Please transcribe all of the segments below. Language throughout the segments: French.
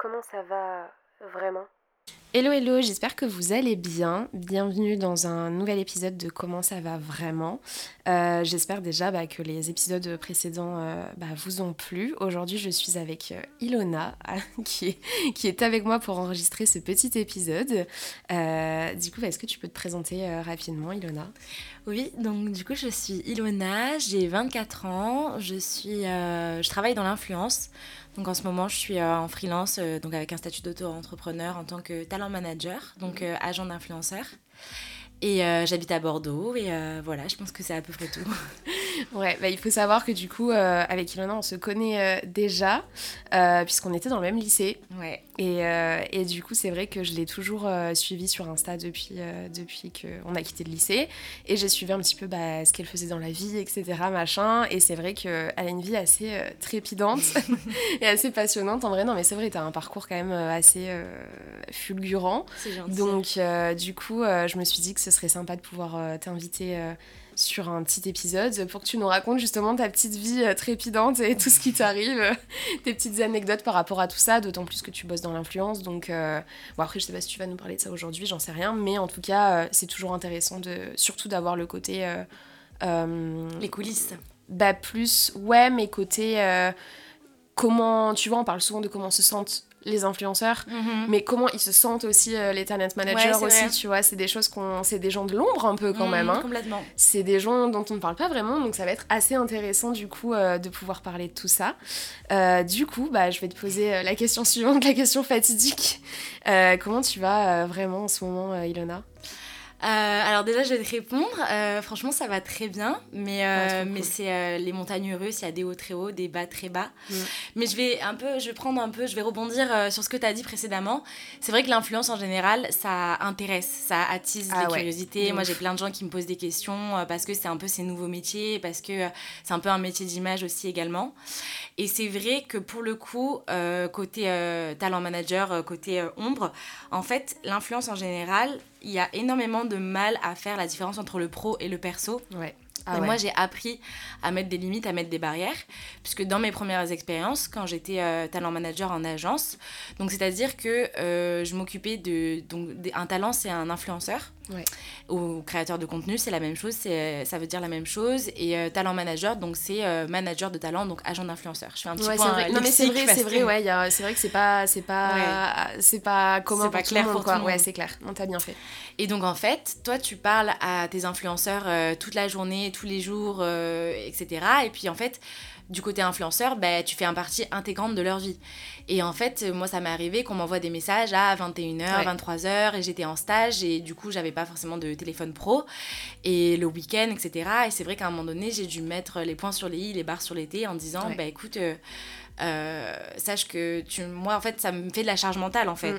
Comment ça va vraiment? Hello hello, j'espère que vous allez bien. Bienvenue dans un nouvel épisode de Comment ça va vraiment. Euh, j'espère déjà bah, que les épisodes précédents euh, bah, vous ont plu. Aujourd'hui je suis avec euh, Ilona qui, est, qui est avec moi pour enregistrer ce petit épisode. du coup, est-ce que tu peux te présenter rapidement Ilona? Oui, donc du coup je suis Ilona, j'ai 24 ans, je, suis, je travaille dans l'influence. Donc en ce moment, je suis euh, en freelance, euh, donc avec un statut d'auto-entrepreneur en tant que talent manager, donc euh, agent d'influenceur. Et j'habite à Bordeaux et voilà, je pense que c'est à peu près tout. Ouais, bah, il faut savoir que du coup, euh, avec Ilona, on se connaît euh, déjà, euh, puisqu'on était dans le même lycée. Ouais. Et, et du coup, c'est vrai que je l'ai toujours suivi sur Insta depuis, depuis qu'on a quitté le lycée. Et j'ai suivi un petit peu bah, ce qu'elle faisait dans la vie, etc. Machin. Et c'est vrai qu'elle a une vie assez trépidante et assez passionnante. En vrai, non, mais c'est vrai, tu as un parcours quand même assez fulgurant. C'est gentil. Donc, du coup, je me suis dit que ce serait sympa de pouvoir t'inviter sur un petit épisode pour que tu nous racontes justement ta petite vie euh, trépidante et tout ce qui t'arrive, euh, tes petites anecdotes par rapport à tout ça, d'autant plus que tu bosses dans l'influence. Donc, euh, bon, après, je sais pas si tu vas nous parler de ça aujourd'hui, j'en sais rien, mais en tout cas, c'est toujours intéressant de, surtout d'avoir le côté. Les coulisses. Bah, plus, ouais, mais côté. comment, tu vois, on parle souvent de comment se sentent les influenceurs, Mhm. mais comment ils se sentent aussi euh, les talent managers Ouais, aussi, vrai. tu vois, c'est des choses qu'on, c'est des gens de l'ombre un peu quand Mhm, même. hein. Complètement. C'est des gens dont on ne parle pas vraiment, donc ça va être assez intéressant du coup euh, de pouvoir parler de tout ça. Euh, du coup, bah, je vais te poser la question suivante, la question fatidique. Comment tu vas vraiment en ce moment, Ilona? Euh, alors déjà, je vais te répondre. Euh, franchement, ça va très bien, mais, euh, Ouais, mais cool. c'est les montagnes russes. Il y a des hauts très hauts, des bas très bas. Mm. Mais je vais un peu, je vais prendre un peu, je vais rebondir sur ce que tu as dit précédemment. C'est vrai que l'influence en général, ça intéresse, ça attise Ah les ouais, curiosités. Moi, j'ai plein de gens qui me posent des questions parce que c'est un peu ces nouveaux métiers, parce que c'est un peu un métier d'image aussi également. Et c'est vrai que pour le coup, côté talent manager, côté ombre, en fait, l'influence en général, il y a énormément de mal à faire la différence entre le pro et le perso. Ouais. et moi, j'ai appris à mettre des limites, à mettre des barrières, puisque dans mes premières expériences, quand j'étais euh, talent manager en agence, donc c'est-à-dire que euh, je m'occupais de donc un talent, c'est un influenceur. Ouais. Ou créateur de contenu, c'est la même chose, c'est ça veut dire la même chose. Et euh, talent manager, donc c'est euh, manager de talent, donc agent d'influenceur. Je fais un petit Ouais, point vrai. euh, Non mais c'est vrai, c'est vrai, que- ouais, a- c'est vrai que c'est pas, c'est pas, c'est pas commun C'est pas clair monde, pour quoi. tout le Ouais, c'est clair. Non, t'as bien fait. Et donc en fait, toi tu parles à tes influenceurs euh, toute la journée, tous les jours, euh, etc. Et puis en fait, du côté influenceur, bah, tu fais un partie intégrante de leur vie. Et en fait, moi ça m'est arrivé qu'on m'envoie des messages à 21h, Ouais. 23h, et j'étais en stage, et du coup j'avais pas forcément de téléphone pro, et le week-end, etc. Et c'est vrai qu'à un moment donné, j'ai dû mettre les points sur les i, les barres sur les t, en disant, Ouais. bah écoute... euh, euh, sache que tu, moi en fait ça me fait de la charge mentale en fait Mm.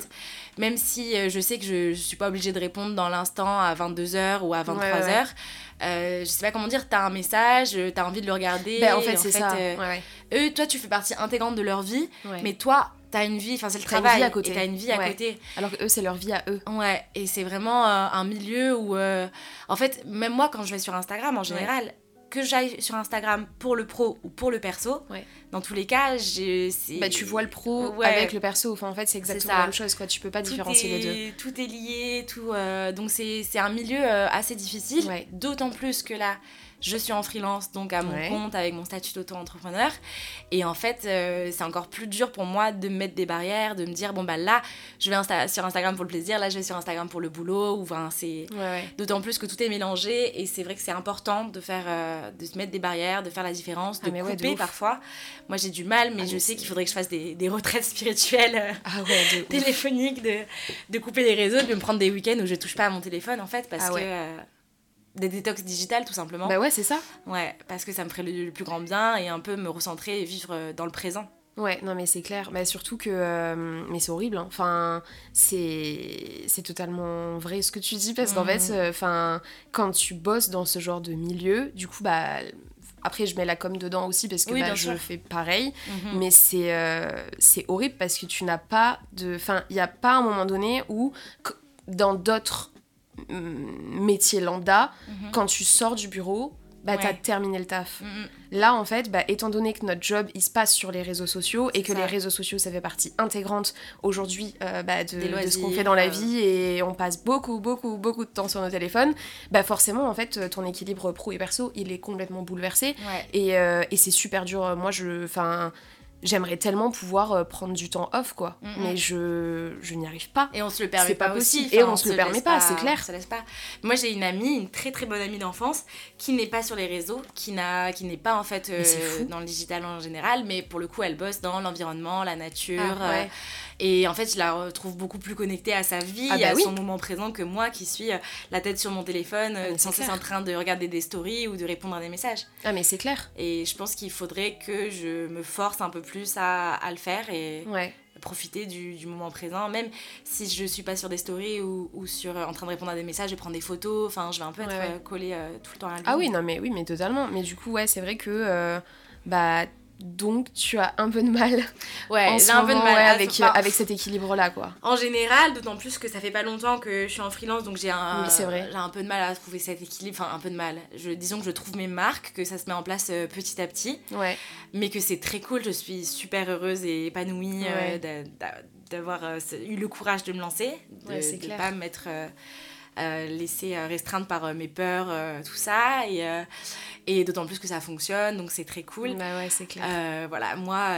même si euh, je sais que je, je suis pas obligée de répondre dans l'instant à 22h ou à 23h Ouais, ouais, euh, je sais pas comment dire t'as un message t'as envie de le regarder Ben, en fait, c'est ça. Ouais, eux toi tu fais partie intégrante de leur vie mais toi t'as une vie enfin c'est le une travail vie à côté. et t'as une vie à Ouais. côté Alors que eux, c'est leur vie à eux. ouais et c'est vraiment euh, un milieu où euh, en fait même moi quand je vais sur Instagram en général que j'aille sur Instagram pour le pro ou pour le perso Ouais. dans tous les cas c'est- Bah, tu vois le pro Ouais. avec le perso. Enfin, en fait, c'est exactement la même chose, quoi. Tu peux pas tout différencier est, les deux. Tout est lié, tout. euh, donc c'est c'est un milieu euh, assez difficile. Ouais. D'autant plus que là, je suis en freelance, donc à mon Ouais. compte, avec mon statut d'auto-entrepreneur. Et en fait, euh, c'est encore plus dur pour moi de me mettre des barrières, de me dire, bon, bah là, je vais insta- sur Instagram pour le plaisir, là, je vais sur Instagram pour le boulot. Ou, enfin, c'est... Ouais, ouais. D'autant plus que tout est mélangé et c'est vrai que c'est important de faire euh, de se mettre des barrières, de faire la différence, de Ah, de couper ouf. parfois. Moi j'ai du mal mais Ah, je sais qu'il faudrait que je fasse des, des retraites spirituelles euh, Ah de téléphoniques, de, de couper les réseaux, de me prendre des week-ends où je touche pas à mon téléphone en fait parce Ah que des détox digitales tout simplement. Bah ouais, c'est ça. Ouais, parce que ça me ferait le, le plus grand bien et un peu me recentrer et vivre euh, dans le présent. Ouais, non mais c'est clair. Bah, surtout que... euh, mais c'est horrible. hein. Enfin, c'est c'est totalement vrai ce que tu dis parce qu'en Mhm. fait, euh, enfin, quand tu bosses dans ce genre de milieu, du coup, bah... Après, je mets la com dedans aussi parce que Oui, bah, je fais pareil. Mhm. Mais c'est euh, c'est horrible parce que tu n'as pas de... Enfin, il n'y a pas un moment donné où, dans d'autres métiers lambda, Mhm. quand tu sors du bureau, bah t'as Ouais. terminé le taf. Mm. Là, en fait, bah, étant donné que notre job, il se passe sur les réseaux sociaux et que ça. les réseaux sociaux, ça fait partie intégrante aujourd'hui euh, bah, de, ce qu'on fait dans la euh. vie et on passe beaucoup, beaucoup, beaucoup de temps sur nos téléphones, bah forcément, en fait, ton équilibre pro et perso, il est complètement bouleversé Ouais. et, euh, et c'est super dur. Moi, je... Enfin... J'aimerais tellement pouvoir euh, prendre du temps off, quoi. Mm, mm. Mais je, je n'y arrive pas. Et on se le permet C'est pas, pas aussi. possible. Et Enfin, on se le permet pas, c'est clair. On se laisse pas. Moi, j'ai une amie, une très très bonne amie d'enfance, qui n'est pas sur les réseaux, qui n'a, qui n'est pas en fait euh, dans le digital en général, mais pour le coup, elle bosse dans l'environnement, la nature. Ah, ouais. euh, et en fait, je la retrouve beaucoup plus connectée à sa vie, Ah bah à oui. son moment présent que moi, qui suis euh, la tête sur mon téléphone, euh, Ah, mais c'est sans cesse en train de regarder des stories ou de répondre à des messages. Ah, mais c'est clair. Et je pense qu'il faudrait que je me force un peu plus à, à le faire et Ouais. profiter du, du moment présent, même si je suis pas sur des stories ou, ou sur, en train de répondre à des messages, je prends des photos, enfin je vais un peu être Ouais, euh, collée euh, tout le temps à lui. Ah oui, non, mais oui, mais totalement. Mais du coup, ouais, c'est vrai que. euh, bah. Donc, tu as un peu de mal ouais, j'ai un peu de mal ouais, avec, avec cet équilibre-là, quoi. En général, d'autant plus que ça fait pas longtemps que je suis en freelance, donc j'ai un, Oui, vrai. j'ai un peu de mal à trouver cet équilibre, enfin un peu de mal. Je, disons que je trouve mes marques, que ça se met en place euh, petit à petit, Ouais. mais que c'est très cool, je suis super heureuse et épanouie euh, Ouais. d'avoir euh, eu le courage de me lancer, de ne pas m'être euh, euh, laissée euh, restreinte par euh, mes peurs, euh, tout ça, et, et d'autant plus que ça fonctionne, donc c'est très cool. Bah ouais, c'est clair. Voilà, moi,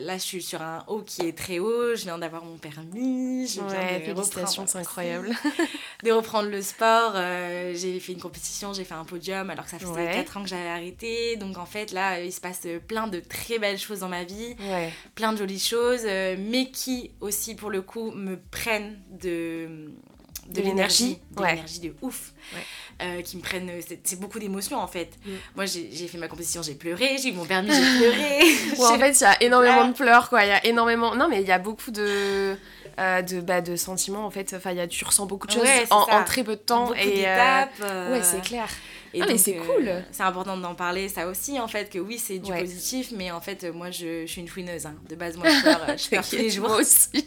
là, je suis sur un haut qui est très haut. Je viin d'avoir mon permis. Je viens ouais, de félicitations, c'est incroyable. De reprendre le sport. j'ai fait une compétition, j'ai fait un podium alors que ça faisait Ouais. 4 ans que j'avais arrêté. Donc, en fait, là, il se passe plein de très belles choses dans ma vie, Ouais. plein de jolies choses, mais qui aussi, pour le coup, me prennent de. De, De l'énergie, de ouais. l'énergie de ouf, Ouais. Euh, qui me prennent, c'est beaucoup d'émotions en fait. Mm. Moi j'ai fait ma compétition, j'ai pleuré, j'ai eu mon permis, j'ai pleuré. Ouais, en fait, il y a énormément de pleurs, quoi. Il y a énormément. Non, mais il y a beaucoup de. euh, de, bah, de sentiments en fait, enfin, il y a, tu ressens beaucoup de choses en, très peu de temps beaucoup et euh, d'étapes. euh, ouais c'est clair. et Ah, mais c'est cool. C'est important d'en parler, ça aussi, en fait, que oui, c'est du positif, mais en fait, moi, je, je suis une fouineuse. hein. De base, moi, je pleure, je pleure tous les jours. moi aussi.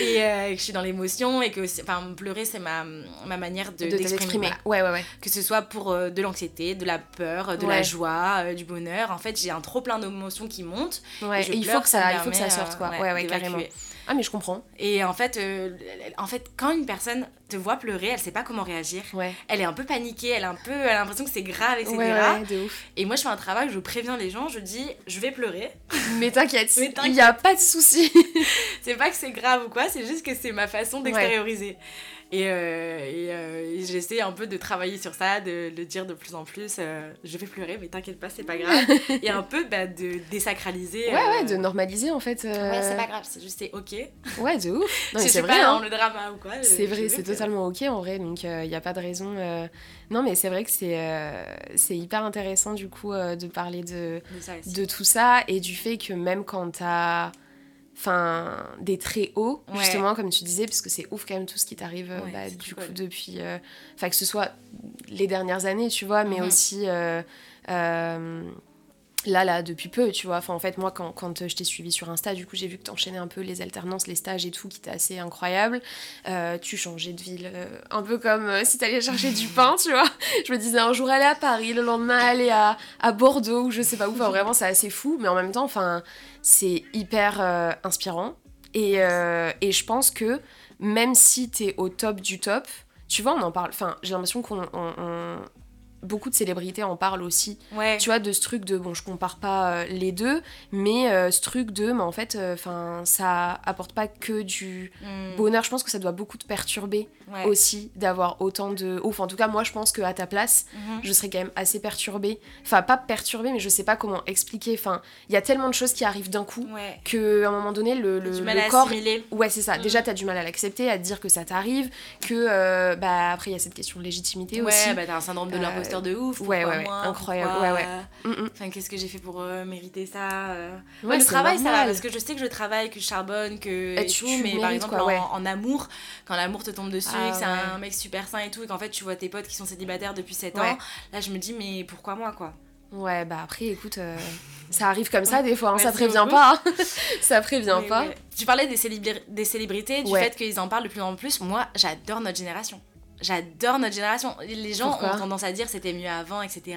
Et euh, que je suis dans l'émotion, et que, enfin, pleurer, c'est ma, ma manière de, de d'exprimer. t'exprimer. voilà. Ouais, ouais, ouais. Que ce soit pour euh, de l'anxiété, de la peur, de Ouais. la joie, euh, du bonheur. En fait, j'ai un trop plein d'émotions qui montent. Ouais, je et il faut que ça, il faut que ça sorte, quoi. Ouais, ouais, carrément. Ah, mais je comprends. Et en fait, euh, en fait, quand une personne te voit pleurer, elle sait pas comment réagir. Ouais. Elle est un peu paniquée, elle, est un peu, elle a l'impression que c'est grave, etc. Ouais, ouais, de ouf. Et moi, je fais un travail où je préviens les gens, je dis, je vais pleurer. Mais t'inquiète, il n'y a pas de souci. c'est pas que c'est grave ou quoi, c'est juste que c'est ma façon d'extérioriser. Et, euh, et, euh, et j'essaie un peu de travailler sur ça, de le dire de plus en plus. euh, je vais pleurer, mais t'inquiète pas, c'est pas grave. et un peu bah, de désacraliser. Ouais, ouais, de normaliser en fait. Ouais, c'est pas grave, c'est juste c'est ok. Ouais, de ouf. Non, c'est vrai. pas hein. dans le drama ou quoi. C'est vrai, c'est totalement ok en vrai, donc il n'y a pas de raison. Non, mais c'est vrai que c'est c'est hyper intéressant du coup de parler de, De ça de tout ça et du fait que même quand t'as enfin des traits hauts Ouais. justement comme tu disais parce que c'est ouf quand même tout ce qui t'arrive Ouais, bah, du coup cool. depuis euh, enfin que ce soit les dernières années tu vois mais Mhm. aussi euh, euh, là là depuis peu tu vois. Enfin en fait moi quand, quand euh, je t'ai suivi sur Insta du coup j'ai vu que t'enchaînais un peu les alternances les stages et tout qui était assez incroyable Euh, tu changeais de ville euh, un peu comme euh, si t'allais chercher du pain tu vois. Je me disais un jour aller à Paris le lendemain aller à, à Bordeaux ou je sais pas où. Enfin vraiment c'est assez fou mais en même temps enfin c'est hyper inspirant. Et, et je pense que même si t'es au top du top tu vois on en parle enfin j'ai l'impression qu'on on- on- beaucoup de célébrités en parlent aussi. Ouais. tu vois de ce truc de bon je compare pas euh, les deux mais euh, ce truc de mais en fait enfin ça apporte pas que du Mm, bonheur. Je pense que ça doit beaucoup te perturber ouais. aussi d'avoir autant de ouf en tout cas moi je pense que à ta place Mhm. je serais quand même assez perturbée enfin pas perturbée mais je sais pas comment expliquer enfin il y a tellement de choses qui arrivent d'un coup Ouais. que à un moment donné le, le, du le mal à corps assimiler. Ouais, c'est ça. Mm. Déjà, t'as du mal à l'accepter, à te dire que ça t'arrive, que euh, bah après il y a cette question de légitimité Ouais, aussi. bah t'as un syndrome de l'imposteur de ouf. ouais, ouais, ouais, moi, incroyable, pourquoi, ouais, ouais. euh, Mm, mm. Enfin, qu'est-ce que j'ai fait pour euh, mériter ça euh. Ouais, Ouais, le travail, ça va, normal. parce que je sais que je travaille, que je charbonne, que. Et tout, mais le par exemple, ouais. en amour, quand l'amour te tombe dessus, Ah, que c'est ouais. un mec super sain et tout, et qu'en fait, tu vois tes potes qui sont célibataires depuis 7 Ouais. ans, là, je me dis, mais pourquoi moi, quoi? Ouais, bah après, écoute, euh, ça arrive comme ça des fois, hein, ça prévient pas. hein. ça prévient Mais pas. ouais. Tu parlais des, célébri- des célébrités, du fait qu'ils en parlent de plus en plus. Moi, j'adore notre génération. J'adore notre génération. Les gens Pourquoi ont tendance à dire c'était mieux avant, etc.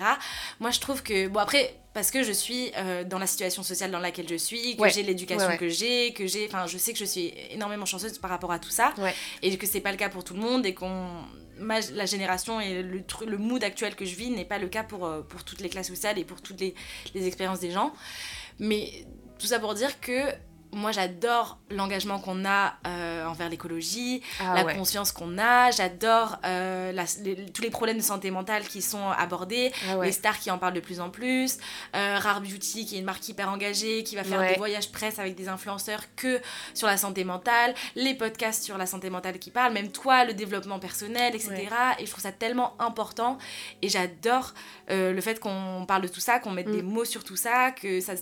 Moi, je trouve que, bon, après, parce que je suis euh, dans la situation sociale dans laquelle je suis, que Ouais. j'ai l'éducation Ouais, ouais. que j'ai, que j'ai, enfin, je sais que je suis énormément chanceuse par rapport à tout ça, et que c'est pas le cas pour tout le monde, et qu'on, ma, la génération et le, le mood actuel que je vis n'est pas le cas pour, euh, pour toutes les classes sociales et pour toutes les, les expériences des gens. Mais tout ça pour dire que moi j'adore l'engagement qu'on a euh, envers l'écologie, Ah la ouais. conscience qu'on a, j'adore euh, les- tous les problèmes de santé mentale qui sont abordés, Ah ouais. les stars qui en parlent de plus en plus, euh, Rare Beauty qui est une marque hyper engagée, qui va faire Ouais. des voyages presse avec des influenceurs que sur la santé mentale, les podcasts sur la santé mentale qui parlent, même toi, le développement personnel, etc. Et je trouve ça tellement important et j'adore le fait qu'on parle de tout ça, qu'on mette Mm. des mots sur tout ça, que ça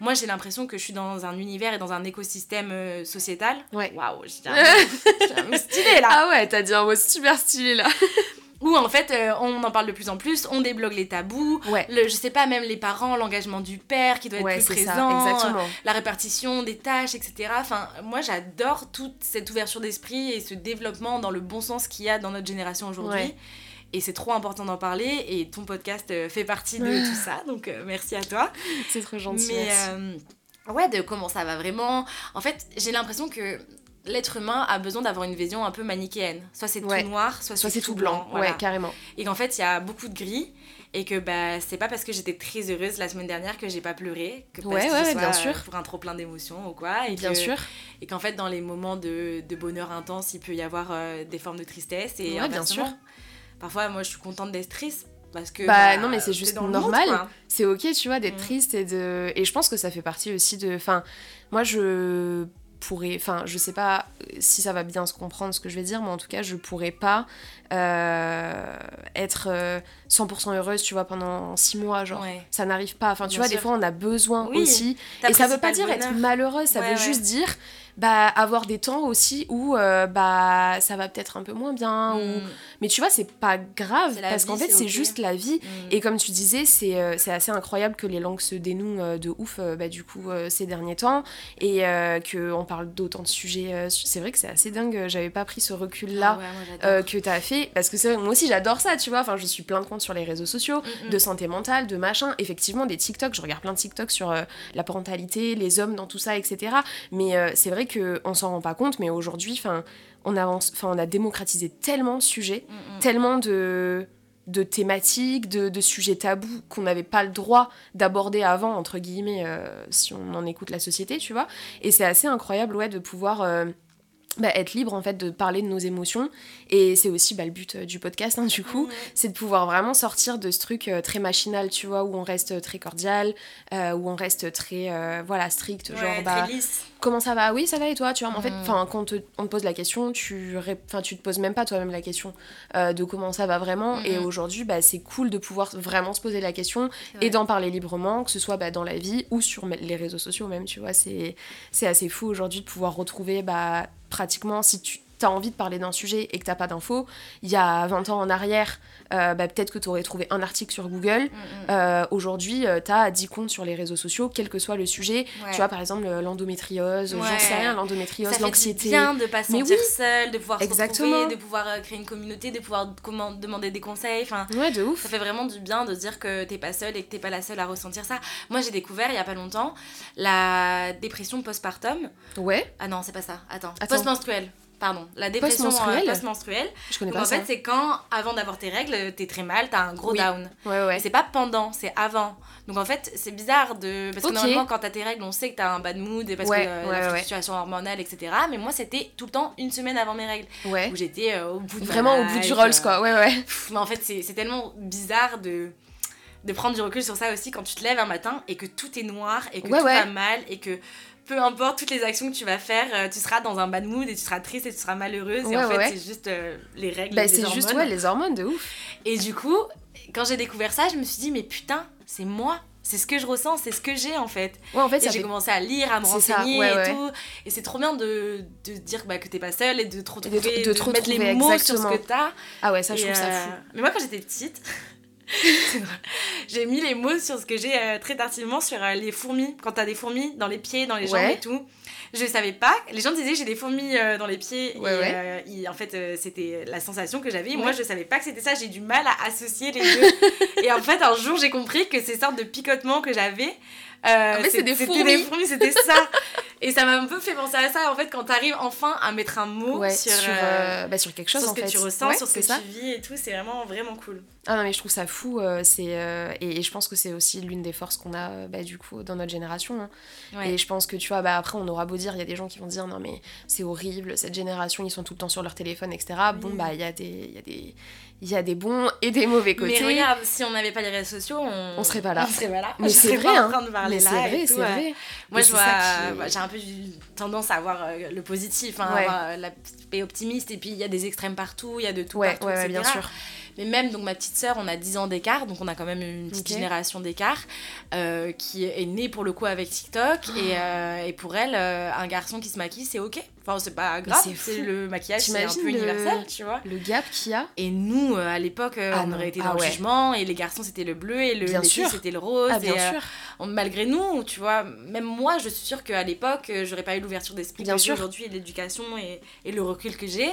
moi j'ai l'impression que je suis dans un univers et dans un écosystème euh, sociétal. Ouais. Waouh, j'ai un, mot stylé là Ah ouais, t'as dit un mot super stylé là. où en fait euh, on en parle de plus en plus, on débloque les tabous, Ouais. le, je sais pas, même les parents, l'engagement du père qui doit être Ouais, plus ça, présent, exactement. euh, la répartition des tâches, etc. Enfin, moi j'adore toute cette ouverture d'esprit et ce développement dans le bon sens qu'il y a dans notre génération aujourd'hui. Ouais. Et c'est trop important d'en parler et ton podcast fait partie de tout ça, donc merci à toi. C'est trop gentil. Mais merci. euh, ouais, de comment ça va vraiment. En fait, j'ai l'impression que l'être humain a besoin d'avoir une vision un peu manichéenne. Soit c'est Ouais. tout noir, soit, Soit c'est tout blanc. voilà. Ouais, carrément. Et qu'en fait, il y a beaucoup de gris. Et que bah, c'est pas parce que j'étais très heureuse la semaine dernière que j'ai pas pleuré. Que parce Ouais, que ouais, ce soit, bien sûr. Pour un trop plein d'émotions ou quoi. Et Bien que- sûr. Et qu'en fait, dans les moments de, de bonheur intense, il peut y avoir euh, des formes de tristesse. Et Ouais, bien sûr. Parfois, moi, je suis contente d'être triste. Parce que. Bah, non, mais c'est juste normal. c'est ok, tu vois, d'être Mm. triste et de. Et je pense que ça fait partie aussi de. Enfin, moi, je pourrais. Enfin, je sais pas si ça va bien se comprendre ce que je vais dire, mais en tout cas, je pourrais pas euh, être euh, 100% heureuse, tu vois, pendant 6 mois, genre. Ouais. Ça n'arrive pas. Enfin, tu Bien vois, des fois, on a besoin Oui, aussi. Et ça veut pas dire être malheureuse, ça Ouais, veut ouais. juste dire bah, avoir des temps aussi où euh, bah, ça va peut-être un peu moins bien. Ou... Mm. Mais tu vois, c'est pas grave, parce qu'en fait, c'est juste la vie. Mm. Et comme tu disais, c'est euh, c'est assez incroyable que les langues se dénouent euh, de ouf, euh, bah, du coup, ces derniers temps. Et euh, qu'on parle d'autant de sujets. c'est vrai que c'est assez dingue, j'avais pas pris ce recul-là. Ah ouais, que t'as fait parce que c'est vrai, moi aussi j'adore ça tu vois enfin je suis plein de comptes sur les réseaux sociaux Mm, de santé mentale de machin effectivement des TikTok je regarde plein de TikTok sur la parentalité les hommes dans tout ça etc mais c'est vrai que on s'en rend pas compte mais aujourd'hui enfin on avance enfin on a démocratisé tellement de sujets Mm, mm. tellement de de thématiques, de, de sujets tabous qu'on n'avait pas le droit d'aborder avant, entre guillemets, euh, si on en écoute la société, tu vois. Et c'est assez incroyable, ouais, de pouvoir euh, bah, être libre, en fait, de parler de nos émotions. Et c'est aussi bah, le but euh, du podcast, hein, du coup, c'est de pouvoir vraiment sortir de ce truc euh, très machinal, tu vois, où on reste très cordial, euh, où on reste très, euh, voilà, strict, Ouais, genre, très bah, lisse. comment ça va? Oui, ça va et toi? Tu vois, en fait, Mm. enfin, quand on te, on te pose la question, tu, enfin, tu te poses même pas toi-même la question euh, de comment ça va vraiment. Et aujourd'hui, bah, c'est cool de pouvoir vraiment se poser la question et d'en parler librement, que ce soit bah, dans la vie ou sur les réseaux sociaux même. Tu vois, c'est c'est assez fou aujourd'hui de pouvoir retrouver bah, pratiquement si tu as envie de parler d'un sujet et que t'as pas d'infos, il y a 20 ans en arrière, euh, bah, peut-être que tu aurais trouvé un article sur Google. Mm, mm. Euh, Aujourd'hui, tu as 10 comptes sur les réseaux sociaux, quel que soit le sujet. Ouais. Tu vois, par exemple, euh, l'endométriose, Ouais. j'en sais rien, l'endométriose, l'anxiété. bien de pas se sentir oui. seul, de pouvoir se Exactement. retrouver, de pouvoir euh, créer une communauté, de pouvoir comment, demander des conseils. Enfin, Ouais, de ouf. ça fait vraiment du bien de dire que t'es pas seule et que t'es pas la seule à ressentir ça. Moi, j'ai découvert il y a pas longtemps la dépression postpartum. Ouais, Ah non, c'est pas ça. Attends. Attends. Post-menstruelle. Pardon. La dépression Post-menstruelle euh, post-menstruelle. je connais Donc pas en ça. fait, c'est quand, avant d'avoir tes règles, t'es très mal, t'as un gros Oui. down. Ouais, ouais. c'est pas pendant, c'est avant. Donc en fait, c'est bizarre de. Parce que normalement, quand t'as tes règles, on sait que t'as un bad mood et parce Ouais, que euh, ouais, la ouais. fluctuation hormonale, etc. Mais moi, c'était tout le temps une semaine avant mes règles. Ouais. Où j'étais euh, au bout de Vraiment au bout du Rolls, euh, quoi. Ouais, ouais. pff, Mais en fait, c'est c'est tellement bizarre de de prendre du recul sur ça aussi quand tu te lèves un matin et que tout est noir et que Ouais, tout ouais. va mal et que peu importe toutes les actions que tu vas faire, euh, tu seras dans un bad mood et tu seras triste et tu seras malheureuse. et Ouais, en fait, ouais. c'est juste euh, les règles. Bah, c'est juste, ouais, les hormones, de ouf. Et du coup, quand j'ai découvert ça, je me suis dit, mais putain, c'est moi. C'est ce que je ressens, c'est ce que j'ai en fait. Ouais, en fait, j'ai fait. commencé à lire, à me ça, renseigner et tout. Et c'est trop bien de, de dire bah, que t'es pas seule et de te retrouver, de te mettre les mots exactement. sur ce que t'as. Ah ouais, ça, je trouve ça euh, fou. Mais moi, quand j'étais petite, j'ai mis les mots sur ce que j'ai euh, très tardivement sur euh, les fourmis. Quand t'as des fourmis dans les pieds, dans les jambes Ouais. et tout. Je savais pas. Les gens disaient j'ai des fourmis euh, dans les pieds. Ouais, et ouais. en fait, c'était la sensation que j'avais. Moi, je savais pas que c'était ça. J'ai du mal à associer les deux. et en fait, un jour, j'ai compris que ces sortes de picotements que j'avais. euh, c'est des c'était fourmis. des fourmis, c'était ça. et ça m'a un peu fait penser à ça. En fait, quand t'arrives enfin à mettre un mot Ouais, sur, sur, euh, euh, bah, sur quelque chose sur en ce que fait. tu ressens, Ouais, sur ce que ça. tu vis et tout, c'est vraiment, vraiment cool. Ah non mais je trouve ça fou, euh, c'est euh, et, et je pense que c'est aussi l'une des forces qu'on a euh, bah, du coup dans notre génération. hein. Ouais. Et je pense que tu vois, bah après on aura beau dire, il y a des gens qui vont dire non mais c'est horrible, cette génération ils sont tout le temps sur leur téléphone, etc. Bon bah il y a des, y a des, il y a des bons et des mauvais côtés. Mais regarde, si on n'avait pas les réseaux sociaux, on, On serait pas là. On serait pas là. Mais c'est vrai, hein. en train de parler mais c'est vrai, c'est ouais. vrai. Moi, Et je vois, qui j'ai un peu eu tendance à avoir euh, le positif, hein, Ouais. l'aspect optimiste, et puis il y a des extrêmes partout, il y a de tout Ouais, partout, bien sûr. Mais même, donc ma petite sœur, on a 10 ans d'écart, donc on a quand même une petite génération d'écart, euh, qui est née pour le coup avec TikTok, Oh. et, euh, et pour elle, euh, un garçon qui se maquille, c'est ok. Enfin, c'est pas grave, c'est le maquillage, c'est un peu le- universel, tu vois. Le gap qu'il y a? Et nous, euh, à l'époque, euh, Ah on non. aurait été Ah dans ouais. le jugement, et les garçons c'était le bleu, et le, Bien les filles, c'était le rose. Ah bien et, euh, sûr. on- malgré nous, tu vois, même moi, je suis sûre qu'à l'époque, euh, j'aurais pas eu l'ouverture d'esprit que j'ai aujourd'hui, et l'éducation et, et le recul que j'ai.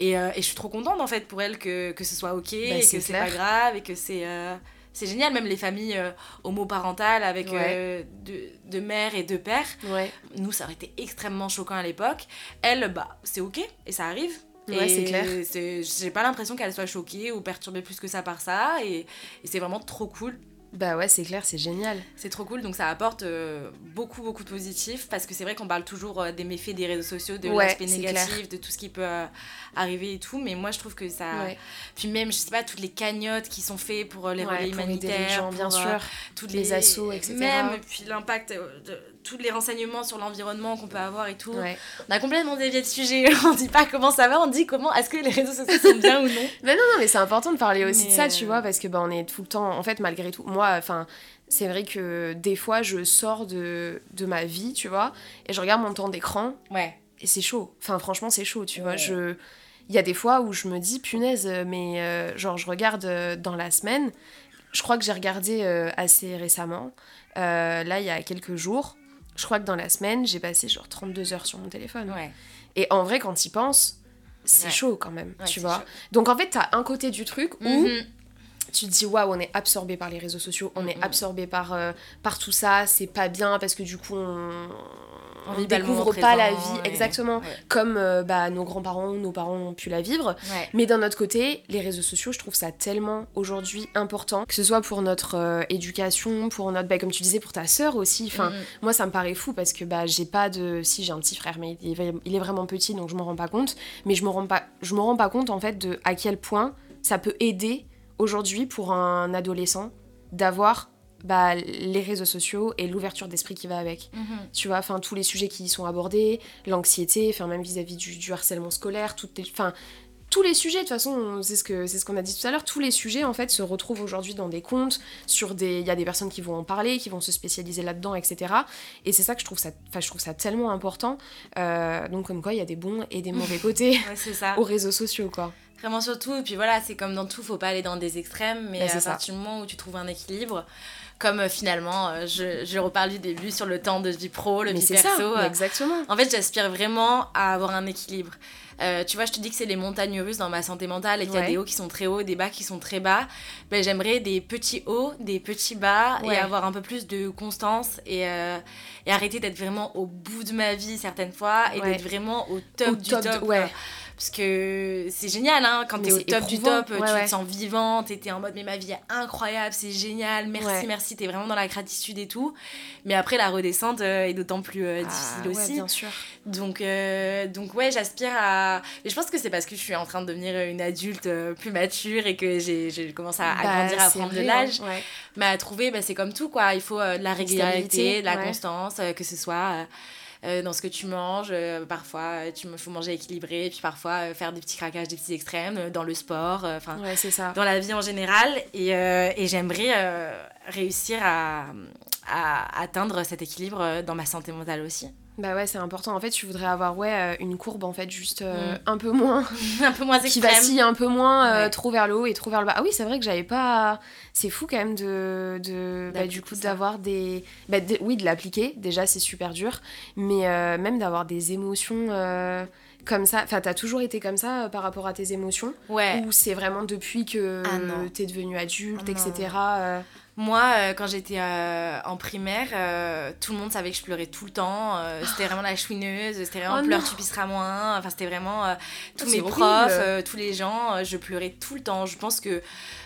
Et, euh, et je suis trop contente en fait pour elle que, que ce soit ok, et Bah, c'est que c'est pas grave, et que c'est. euh, c'est génial, même les familles euh, homoparentales avec Ouais. deux, deux mères et deux pères. Ouais. Nous, ça aurait été extrêmement choquant à l'époque. Elle, bah, c'est ok, et ça arrive. Ouais, Et c'est clair. J'ai pas l'impression qu'elle soit choquée ou perturbée plus que ça par ça. Et, et c'est vraiment trop cool. Bah ouais, c'est clair, c'est génial. C'est trop cool. Donc ça apporte euh, beaucoup, beaucoup de positifs. Parce que c'est vrai qu'on parle toujours euh, des méfaits des réseaux sociaux, de Ouais, l'aspect négatif, de tout ce qui peut euh, arriver et tout. Mais moi, je trouve que ça. Ouais. Puis même, je sais pas, toutes les cagnottes qui sont faites pour les Ouais, relais pour humanitaires. les gens, bien pour, sûr. toutes les assos, etc. Même, puis l'impact, de tous les renseignements sur l'environnement qu'on peut avoir et tout. Ouais. On a complètement dévié de sujet. On dit pas comment ça va, on dit comment est-ce que les réseaux sociaux sont bien ou non. Mais non, non, mais c'est important de parler aussi Mais, de ça, tu euh, vois, parce que bah, on est tout le temps, en fait, malgré tout, moi, enfin, c'est vrai que des fois, je sors de, de ma vie, tu vois, et je regarde mon temps d'écran, Ouais. et c'est chaud. Enfin, franchement, c'est chaud, tu vois. Je... Il y a des fois où je me dis, punaise, mais euh, genre, je regarde euh, dans la semaine, je crois que j'ai regardé euh, assez récemment, euh, là, il y a quelques jours, je crois que dans la semaine, j'ai passé genre 32 heures sur mon téléphone. Ouais. Et en vrai, quand tu y penses, c'est Ouais. chaud quand même, Ouais, tu vois. chaud. Donc en fait, t'as un côté du truc où Mhm. tu te dis waouh on est absorbé par les réseaux sociaux on est Mhm. absorbé par euh, par tout ça c'est pas bien parce que du coup on, On le découvre pas la vie exactement ouais. comme euh, bah, nos grands-parents nos parents ont pu la vivre Ouais. mais d'un autre côté les réseaux sociaux je trouve ça tellement aujourd'hui important que ce soit pour notre euh, éducation pour notre bah, comme tu disais pour ta sœur aussi enfin Mhm. moi ça me paraît fou parce que bah j'ai pas de si j'ai un petit frère mais il est, il est vraiment petit donc je me rends pas compte mais je me rends pas je me rends pas compte en fait de à quel point ça peut aider aujourd'hui pour un adolescent d'avoir bah, les réseaux sociaux et l'ouverture d'esprit qui va avec. Mhm. Tu vois, enfin tous les sujets qui y sont abordés, l'anxiété, enfin même vis-à-vis du, du harcèlement scolaire, toutes les, enfin tous les sujets de toute façon, c'est ce que c'est ce qu'on a dit tout à l'heure, tous les sujets en fait se retrouvent aujourd'hui dans des comptes, sur des il y a des personnes qui vont en parler, qui vont se spécialiser là-dedans, etc. Et c'est ça que je trouve ça, enfin je trouve ça tellement important. Euh, donc comme quoi il y a des bons et des mauvais côtés Ouais, c'est ça. aux réseaux sociaux quoi. Vraiment surtout, et puis voilà, c'est comme dans tout, faut pas aller dans des extrêmes, mais Bah, à ça. partir du moment où tu trouves un équilibre, comme euh, finalement, euh, je, je reparle du début sur le temps de vie pro, le Mais vie perso. ça, euh, exactement. En fait, j'aspire vraiment à avoir un équilibre. Euh, tu vois, je te dis que c'est les montagnes russes dans ma santé mentale et qu'il y a Ouais. des hauts qui sont très hauts, des bas qui sont très bas. Ben, J'aimerais des petits hauts, des petits bas Ouais. et avoir un peu plus de constance et, euh, et arrêter d'être vraiment au bout de ma vie certaines fois et Ouais. d'être vraiment au top Au du top top. de- Parce que c'est génial, hein, quand t'es au top du top, euh, ouais, tu ouais. te sens vivante, et t'es en mode mais ma vie est incroyable, c'est génial, merci, Ouais. merci, t'es vraiment dans la gratitude et tout. Mais après, la redescente euh, est d'autant plus euh, Ah, difficile ouais, aussi. bien sûr. Donc, euh, donc ouais, j'aspire à. Mais je pense que c'est parce que je suis en train de devenir une adulte euh, plus mature et que j'ai je commence à, à Bah, grandir, à prendre de l'âge. hein. Mais à trouver, bah, c'est comme tout, quoi. Il faut euh, de la régularité, de la constance, euh, que ce soit euh, euh, dans ce que tu manges. euh, parfois, il faut manger équilibré, puis parfois euh, faire des petits craquages, des petits extrêmes, euh, dans le sport, euh, enfin, Ouais, dans la vie en général. Et, euh, et j'aimerais euh, réussir à, à atteindre cet équilibre euh, dans ma santé mentale aussi. Bah ouais, c'est important. En fait, tu voudrais avoir ouais, euh, une courbe en fait juste euh, Mm. un peu moins un peu moins qui extrême. vacille un peu moins euh, Ouais. trop vers le haut et trop vers le bas. Ah oui, c'est vrai que j'avais pas c'est fou quand même de, de bah, du coup d'avoir des bah, de- oui, de l'appliquer. Déjà, c'est super dur, mais euh, même d'avoir des émotions comme ça. Enfin, t'as toujours été comme ça euh, par rapport à tes émotions Ouais. ou c'est vraiment depuis que Ah non. t'es devenue adulte, non. etc. euh, Moi, euh, quand j'étais euh, en primaire, euh, tout le monde savait que je pleurais tout le temps. euh, c'était vraiment la chouineuse, c'était vraiment Oh pleure, tu pisseras moins. Enfin, c'était vraiment euh, tous Oh, mes profs, euh, tous les gens, euh, je pleurais tout le temps. Je pense que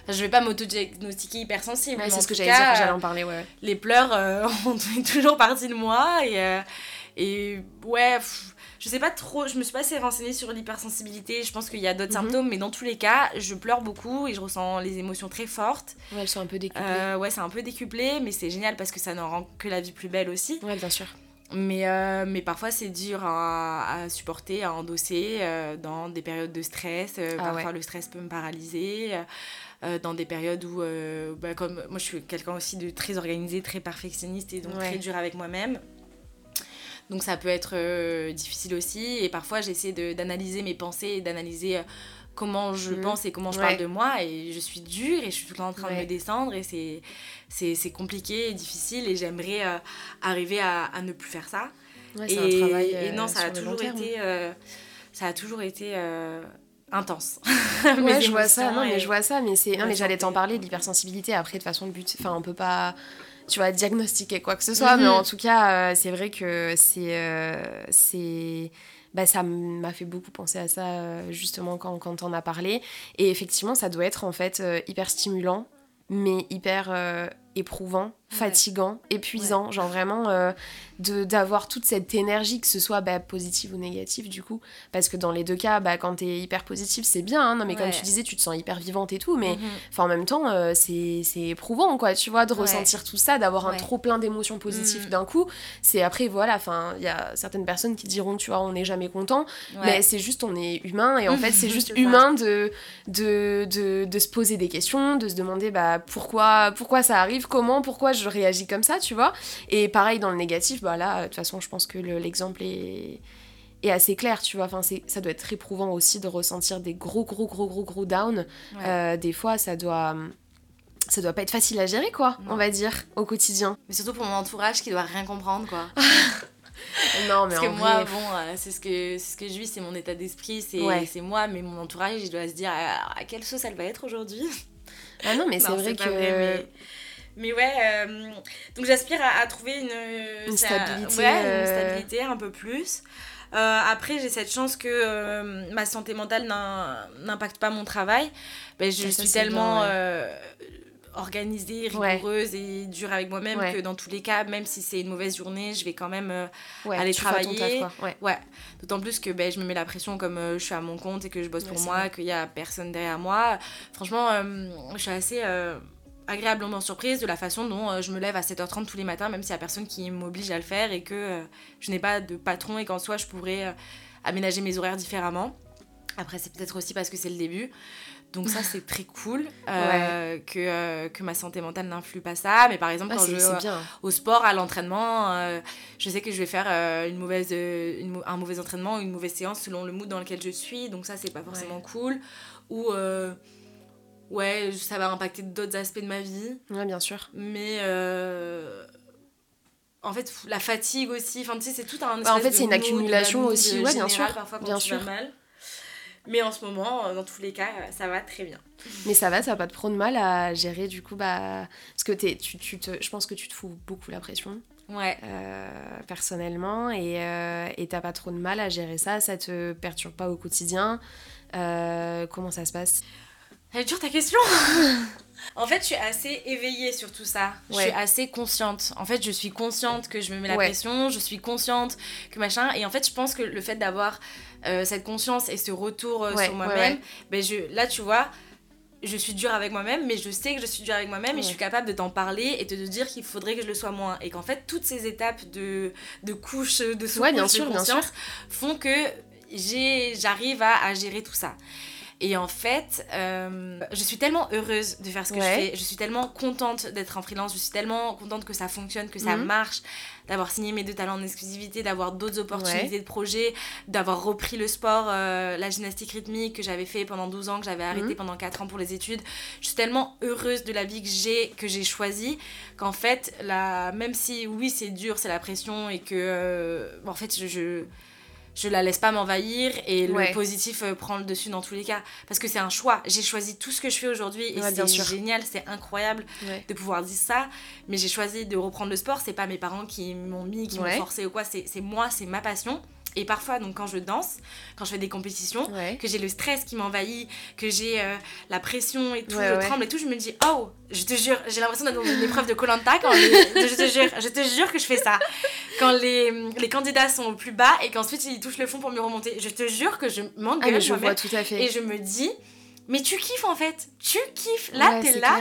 enfin, je vais pas m'auto-diagnostiquer hypersensible. ouais, mais c'est ce que tout j'allais cas, dire, j'allais en parler, ouais. les pleurs euh, ont toujours partie de moi et, euh, et ouais pff, je sais pas trop je me suis pas assez renseignée sur l'hypersensibilité je pense qu'il y a d'autres Mhm. symptômes mais dans tous les cas je pleure beaucoup et je ressens les émotions très fortes Ouais, elles sont un peu décuplées. Euh, ouais c'est un peu décuplé mais c'est génial parce que ça n'en rend que la vie plus belle aussi Ouais, bien sûr. mais, euh, mais parfois c'est dur à, à supporter, à endosser euh, dans des périodes de stress. euh, Ah parfois ouais. le stress peut me paralyser. dans des périodes où, bah, comme moi je suis quelqu'un aussi de très organisé, très perfectionniste et donc Ouais. très dur avec moi-même. Donc ça peut être euh, difficile aussi. Et parfois j'essaie d'analyser mes pensées et d'analyser euh, comment je Mhm. pense et comment je Ouais. parle de moi. Et je suis dure et je suis tout le temps en train de me descendre et c'est- compliqué et difficile. Et j'aimerais euh, arriver à, à ne plus faire ça. Ouais, et, c'est un travail. et non, ça a toujours été, ça a toujours été intense. Mes je vois ça. Non, mais je vois ça. Mais c'est. Mais j'allais t'en parler de l'hypersensibilité. Après, de façon, but. Enfin, on peut pas. Tu vois, diagnostiquer quoi que ce soit. Mhm. Mais en tout cas, euh, c'est vrai que c'est. euh, c'est. Bah, ça m'a fait beaucoup penser à ça euh, justement quand, quand on a parlé. Et effectivement, ça doit être en fait hyper stimulant, mais hyper éprouvant, fatigant, épuisant. Genre vraiment euh, de- d'avoir toute cette énergie, que ce soit bah, positive ou négative du coup. Parce que dans les deux cas, bah, quand t'es hyper positif, c'est bien. hein. Non, mais comme tu disais, tu te sens hyper vivante et tout. Mais Mhm. en même temps, euh, c'est éprouvant, quoi, tu vois, de Ouais. ressentir tout ça, d'avoir un trop plein d'émotions positives Mhm. d'un coup. C'est après, voilà, enfin, il y a certaines personnes qui diront, tu vois, on n'est jamais content. Mais c'est juste, on est humain. Et en fait, c'est juste humain de, de, de, de se poser des questions, de se demander, bah, pourquoi, pourquoi ça arrive, comment, pourquoi je réagis comme ça, tu vois. Et pareil, dans le négatif, bah là, de toute façon, je pense que le- l'exemple est est assez clair, tu vois. Enfin, ça doit être très éprouvant aussi de ressentir des gros, gros, gros, gros, gros down. Ouais. Euh, des fois, ça doit, ça doit pas être facile à gérer, quoi, Non. on va dire, au quotidien. Mais surtout pour mon entourage qui doit rien comprendre, quoi. Non, mais Parce que en moi, vrai, bon, euh, c'est ce que ce que je vis, c'est mon état d'esprit, c'est Ouais. moi, mais mon entourage, il doit se dire ah, à quelle sauce elle va être aujourd'hui? ah non, mais c'est vrai que. mais... mais ouais, euh, donc j'aspire à, à trouver une, Une stabilité, ouais, euh, une stabilité un peu plus. Euh, après, j'ai cette chance que euh, ma santé mentale n'im- n'impacte pas mon travail. Ben, je Ah, ça, suis tellement bien, ouais. euh, organisée, Ouais. rigoureuse et dure avec moi-même Ouais. que dans tous les cas, même si c'est une mauvaise journée, je vais quand même aller travailler. taf. Ouais. D'autant plus que ben, je me mets la pression comme je suis à mon compte et que je bosse pour moi, qu'il y a personne derrière moi. Franchement, je suis assez agréablement surprise de la façon dont euh, je me lève à 7h30 tous les matins, même s'il y a personne qui m'oblige à le faire et que euh, je n'ai pas de patron et qu'en soi je pourrais euh, aménager mes horaires différemment. Après, c'est peut-être aussi parce que c'est le début. Donc ça, c'est très cool euh, que, euh, que ma santé mentale n'influe pas ça. Mais par exemple, Ah, quand je bien. au sport, à l'entraînement, euh, je sais que je vais faire une mauvaise, une un mauvais entraînement ou une mauvaise séance selon le mood dans lequel je suis. Donc ça, c'est pas forcément cool. Ou ouais, ça va impacter d'autres aspects de ma vie. Ouais, bien sûr. Mais euh, en fait, la fatigue aussi. Enfin, tu sais, c'est tout un. Bah, en fait, c'est une accumulation aussi, ouais, bien sûr, Parfois, quand bien tu sûr. vas mal. Mais en ce moment, euh, dans tous les cas, euh, ça va très bien. Mais ça va, ça va pas te prendre mal à gérer du coup, bah. Parce que t'es, tu, tu te, je pense que tu te fous beaucoup la pression, Ouais. euh, personnellement, et euh, et t'as pas trop de mal à gérer ça, ça te perturbe pas au quotidien. Comment ça se passe? Elle est dure ta question En fait, je suis assez éveillée sur tout ça. Je suis assez consciente. En fait, je suis consciente que je me mets la Ouais. pression, je suis consciente que machin. Et en fait, je pense que le fait d'avoir euh, cette conscience et ce retour euh, Ouais, sur moi-même, ben je, là, tu vois, je suis dure avec moi-même, mais je sais que je suis dure avec moi-même et je suis capable de t'en parler et de te dire qu'il faudrait que je le sois moins. Et qu'en fait, toutes ces étapes de, de couches, de sous Ouais, bien de conscience font que j'arrive à, à gérer tout ça. Et en fait, euh, je suis tellement heureuse de faire ce que je fais. Je suis tellement contente d'être en freelance. Je suis tellement contente que ça fonctionne, que ça Mhm. marche, d'avoir signé mes deux talents en exclusivité, d'avoir d'autres opportunités de projets, d'avoir repris le sport, euh, la gymnastique rythmique que j'avais fait pendant 12 ans, que j'avais arrêté Mhm. pendant 4 ans pour les études. Je suis tellement heureuse de la vie que j'ai, que j'ai choisie, qu'en fait, la... même si oui, c'est dur, c'est la pression et que, euh, en fait, je... je je la laisse pas m'envahir et Ouais. le positif euh, prend le dessus dans tous les cas. Parce que c'est un choix. J'ai choisi tout ce que je fais aujourd'hui et Ouais, c'est génial c'est incroyable Ouais. de pouvoir dire ça. Mais j'ai choisi de reprendre le sport. C'est pas mes parents qui m'ont mis qui m'ont forcé ou quoi. C'est moi c'est ma passion et parfois donc quand je danse quand je fais des compétitions Ouais. que j'ai le stress qui m'envahit, que j'ai euh, la pression et tout, Ouais, je ouais. tremble et tout, je me dis oh, je te jure, j'ai l'impression d'être dans une épreuve de Colanta quand les- je te jure, je te jure que je fais ça. Quand les, les candidats sont au plus bas et qu'ensuite ils touchent le fond pour mieux remonter, je te jure que je Ah, m'engueule mais je vois tout à fait. et je me dis mais tu kiffes en fait, tu kiffes. Là, Ouais, t'es là,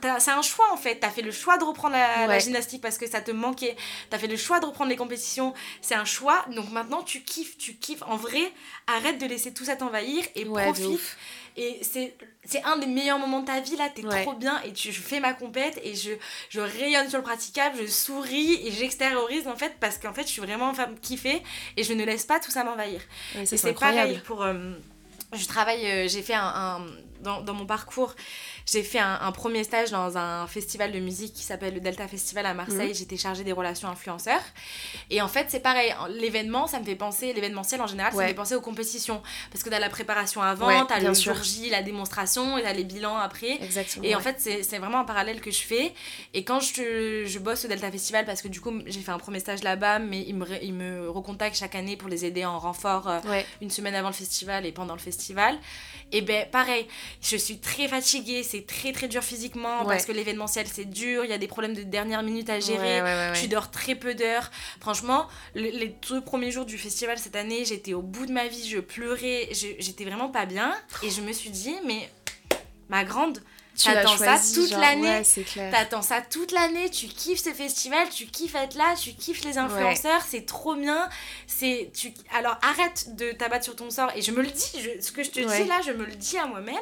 t'as- c'est un choix en fait. T'as fait le choix de reprendre la, gymnastique parce que ça te manquait. T'as fait le choix de reprendre les compétitions. C'est un choix. Donc maintenant, tu kiffes, tu kiffes. En vrai, arrête de laisser tout ça t'envahir et Ouais, profite. Et c'est c'est un des meilleurs moments de ta vie là. T'es trop bien et tu, je fais ma compète et je, je rayonne sur le praticable. Je souris et j'extériorise en fait parce qu'en fait, je suis vraiment en train de kiffer et je ne laisse pas tout ça m'envahir. Et c'est pareil pour. euh, je travaille, euh, j'ai fait un. dans mon parcours, j'ai fait un, un premier stage dans un festival de musique qui s'appelle le Delta Festival à Marseille. Mhm. J'étais chargée des relations influenceurs. Et en fait, c'est pareil. L'événement, ça me fait penser, l'événementiel en général, ça me fait penser aux compétitions. Parce que t'as la préparation avant, Ouais, t'as le jour J, la démonstration, et t'as les bilans après. Exactement. Et en fait, c'est vraiment un parallèle que je fais. Et quand je, je bosse au Delta Festival, parce que du coup, j'ai fait un premier stage là-bas, mais ils me, ils me recontactent chaque année pour les aider en renfort euh, une semaine avant le festival et pendant le festival. Et ben pareil, je suis très fatiguée, c'est très très dur physiquement Ouais. parce que l'événementiel c'est dur, il y a des problèmes de dernière minute à gérer. Ouais. Tu dors très peu d'heures. Franchement, le- les deux premiers jours du festival cette année, j'étais au bout de ma vie, je pleurais, j'étais vraiment pas bien. Et je me suis dit, mais ma grande, t'attends ça toute l'année. Ouais. T'attends ça toute l'année, tu kiffes ce festival, tu kiffes être là, tu kiffes les influenceurs, c'est trop bien. C'est tu alors arrête de t'abattre sur ton sort et je me le dis, je- ce que je te Ouais. dis là, je me le dis à moi-même.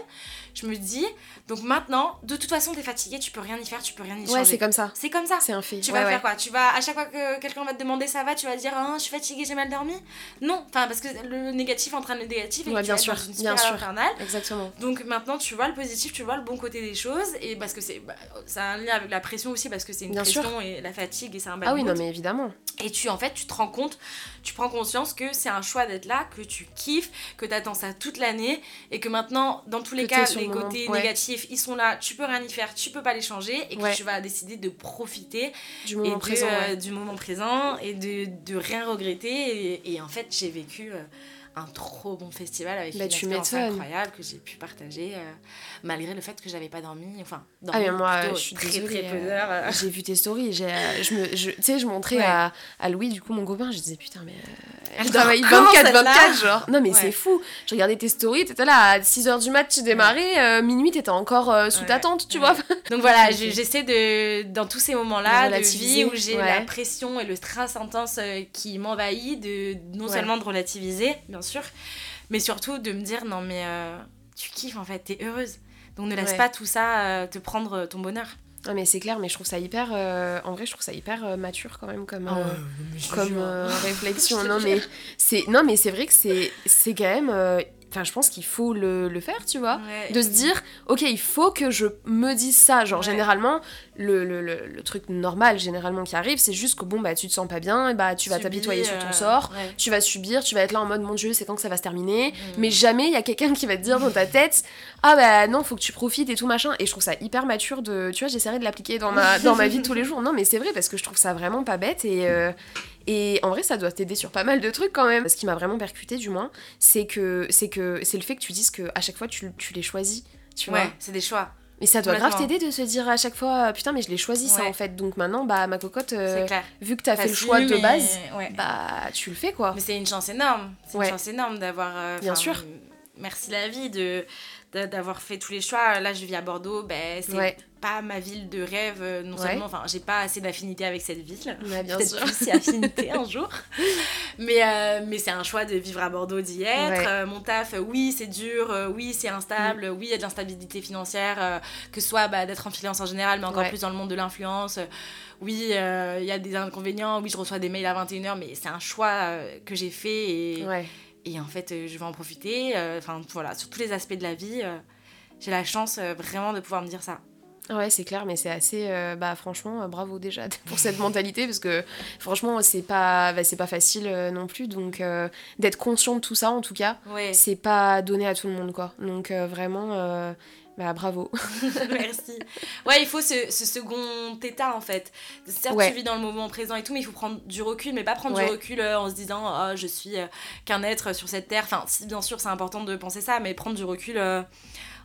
Je me dis donc maintenant, de toute façon, t'es fatigué, tu peux rien y faire, tu peux rien y Ouais, changer. c'est comme ça. C'est comme ça. C'est un fait. Tu Ouais, vas ouais. faire quoi? Tu vas à chaque fois que quelqu'un va te demander ça va, tu vas dire ah, je suis fatiguée, j'ai mal dormi? Non, enfin parce que le négatif entraîne le négatif et Ouais, tu bien sûr, dans une bien sûr. infernale. Exactement. Donc maintenant, tu vois le positif, tu vois le bon côté des choses. Et parce que c'est bah, ça a un lien avec la pression aussi, parce que c'est une Bien pression et la fatigue et c'est un bad Ah oui, non, mais évidemment. Et tu, en fait, tu te rends compte, tu prends conscience que c'est un choix d'être là, que tu kiffes, que tu attends ça toute l'année. Et que maintenant, dans tous les Que cas, les moment, côtés ouais. négatifs, ils sont là, tu peux rien y faire, tu peux pas les changer. Et que Ouais. tu vas décider de profiter Du moment présent. euh, ouais. du moment présent et de, de rien regretter. Et, et en fait, j'ai vécu euh, un trop bon festival avec Bah, une tu expérience incroyable que j'ai pu partager euh, malgré le fait que j'avais pas dormi. Enfin, Ah, dormi mais moi, plutôt je suis très désolée. très peu euh, d'heures. euh. J'ai vu tes stories. j'ai, je me, je, tu sais, je montrais Ouais. à, à Louis, du coup, mon copain. Je disais, putain, mais. euh, Elle travaille quand, 24, celle-là 24, genre. Non, mais Ouais. c'est fou. Je regardais tes stories. T'étais là à 6h du mat, tu démarrais. euh, minuit, t'étais encore sous ta tente, tu vois. Donc voilà, j'essaie de, dans tous ces De moments-là de relativiser, vie où j'ai la pression et le stress intense qui m'envahit, de non seulement de relativiser, bien sûr, mais surtout de me dire non mais euh, tu kiffes en fait, t'es heureuse. Donc ne laisse Ouais. pas tout ça euh, te prendre euh, ton bonheur. Non, mais c'est clair, mais je trouve ça hyper. euh, en vrai, je trouve ça hyper euh, mature quand même comme. Ah comme euh, réflexion. Non, mais c'est non, mais c'est vrai que c'est c'est quand même. Enfin, je pense qu'il faut le, le faire, tu vois. Ouais. De se dire, ok, il faut que je me dise ça. Genre, Ouais. généralement, le, le, le, le truc normal, généralement, qui arrive, c'est juste que bon, bah, tu te sens pas bien, et bah, tu vas t'apitoyer sur ton euh, sort. ouais. Tu vas subir, tu vas être là en mode mon dieu, c'est quand que ça va se terminer. Mm. Mais jamais il y a quelqu'un qui va te dire dans ta tête Ah bah non, faut que tu profites et tout machin. Et je trouve ça hyper mature de. Tu vois, j'essaierai de l'appliquer dans ma, dans ma vie de tous les jours. Non, mais c'est vrai parce que je trouve ça vraiment pas bête et. euh, et en vrai, ça doit t'aider sur pas mal de trucs quand même. Ce qui m'a vraiment percuté, du moins, c'est que c'est que c'est le fait que tu dises que à chaque fois tu, tu les choisis. Tu. Ouais, c'est des choix. Mais ça doit grave t'aider de se dire à chaque fois putain mais je l'ai choisi ça Ouais. en fait. Donc maintenant bah ma cocotte, euh, vu que t'as fait le choix de base, ouais. bah tu le fais quoi. Mais c'est une chance énorme. C'est Ouais. une chance énorme d'avoir. euh, Bien sûr. Merci la vie de d'avoir fait tous les choix. Là, je vis à Bordeaux. Ben, c'est Ouais. Pas ma ville de rêve, euh, non seulement, enfin, j'ai pas assez d'affinité avec cette ville. Ouais, bien sûr. Plus si affinité un jour. Mais, euh, mais c'est un choix de vivre à Bordeaux, d'y être. Ouais. Euh, mon taf, oui, c'est dur, euh, oui, c'est instable, oui, il y a de l'instabilité financière, que ce soit bah, d'être en freelance en général, mais encore plus dans le monde de l'influence. Oui, il y a des inconvénients, oui, je reçois des mails à 21h, mais c'est un choix que j'ai fait et, et en fait, je vais en profiter. Enfin, voilà, sur tous les aspects de la vie, j'ai la chance vraiment de pouvoir me dire ça. Ouais, c'est clair, mais c'est assez. euh, bah, franchement, euh, bravo déjà pour cette mentalité, parce que franchement, c'est pas, bah, c'est pas facile euh, non plus. Donc, euh, d'être conscient de tout ça, en tout cas, Ouais, c'est pas donné à tout le monde, quoi. Donc, vraiment, bah, bravo. merci. Ouais, il faut ce, ce second état en fait. Certes, Ouais. tu vis dans le moment présent et tout, mais il faut prendre du recul, mais pas prendre Ouais. du recul en se disant oh, je suis qu'un être sur cette terre. Enfin, si, bien sûr, c'est important de penser ça, mais prendre du recul